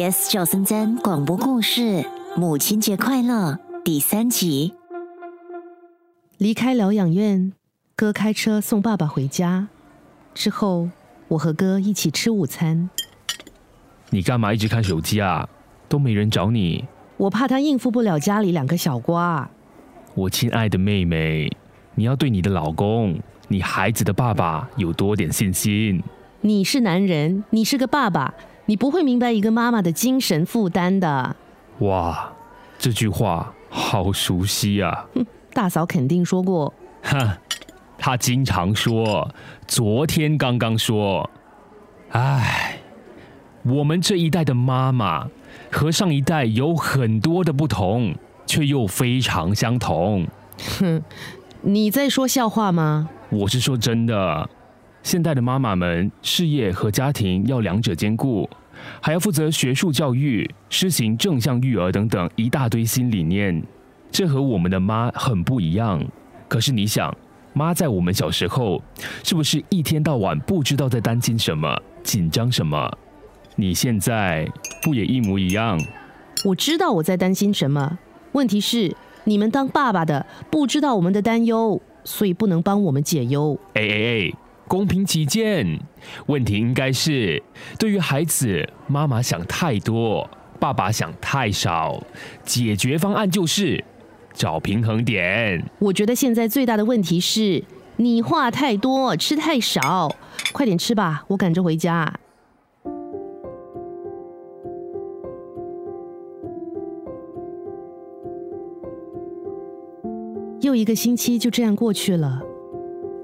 Yes 九三三广播故事，母亲节快乐第三集。离开疗养院，哥开车送爸爸回家。之后，我和哥一起吃午餐。你干嘛一直看手机啊？都没人找你。我怕他应付不了家里两个小瓜。我亲爱的妹妹，你要对你的老公、你孩子的爸爸有多点信心。你是男人，你是个爸爸。你不会明白一个妈妈的精神负担的。哇，这句话好熟悉呀！大嫂肯定说过。哈，她经常说，昨天刚刚说。唉，我们这一代的妈妈和上一代有很多的不同，却又非常相同。哼，你在说笑话吗？我是说真的。现代的妈妈们，事业和家庭要两者兼顾。还要负责学术教育、施行正向育儿等等一大堆新理念，这和我们的妈很不一样。可是你想，妈在我们小时候，是不是一天到晚不知道在担心什么、紧张什么？你现在不也一模一样？我知道我在担心什么，问题是你们当爸爸的不知道我们的担忧，所以不能帮我们解忧。哎哎哎！公平起见，问题应该是对于孩子，妈妈想太多，爸爸想太少。解决方案就是找平衡点。我觉得现在最大的问题是你话太多，吃太少。快点吃吧，我赶着回家。又一个星期就这样过去了。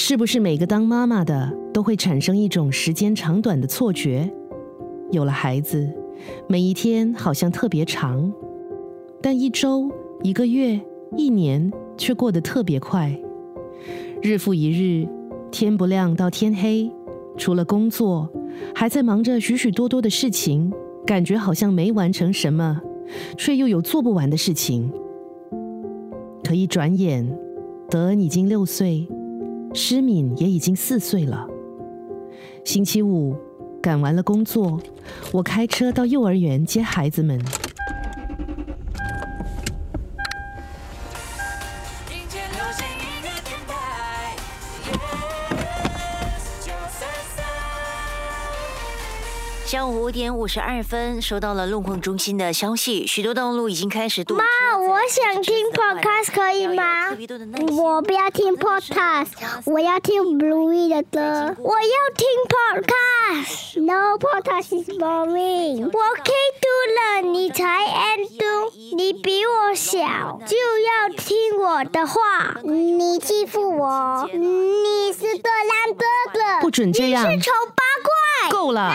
是不是每个当妈妈的都会产生一种时间长短的错觉？有了孩子，每一天好像特别长，但一周、一个月、一年却过得特别快。日复一日，天不亮到天黑，除了工作，还在忙着许许多多的事情，感觉好像没完成什么，却又有做不完的事情。可一转眼，德恩已经六岁。施敏也已经四岁了。星期五赶完了工作，我开车到幼儿园接孩子们。下午五点五十二分，收到了路况中心的消息，许多道路已经开始堵妈，我想听 podcast 可以吗？我不要听 podcast，我要听 Bluey 的歌。我要听 podcast。No podcast is boring。我 K 读了，你才 N 读，你比我小，就要听我的话。你欺负我，你是多烂哥哥。不准这样。你是丑八怪。够了。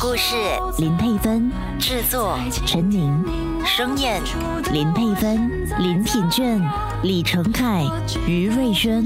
故事。林佩芬制作。陈宁。声演林佩芬林品卷李成凯于瑞轩。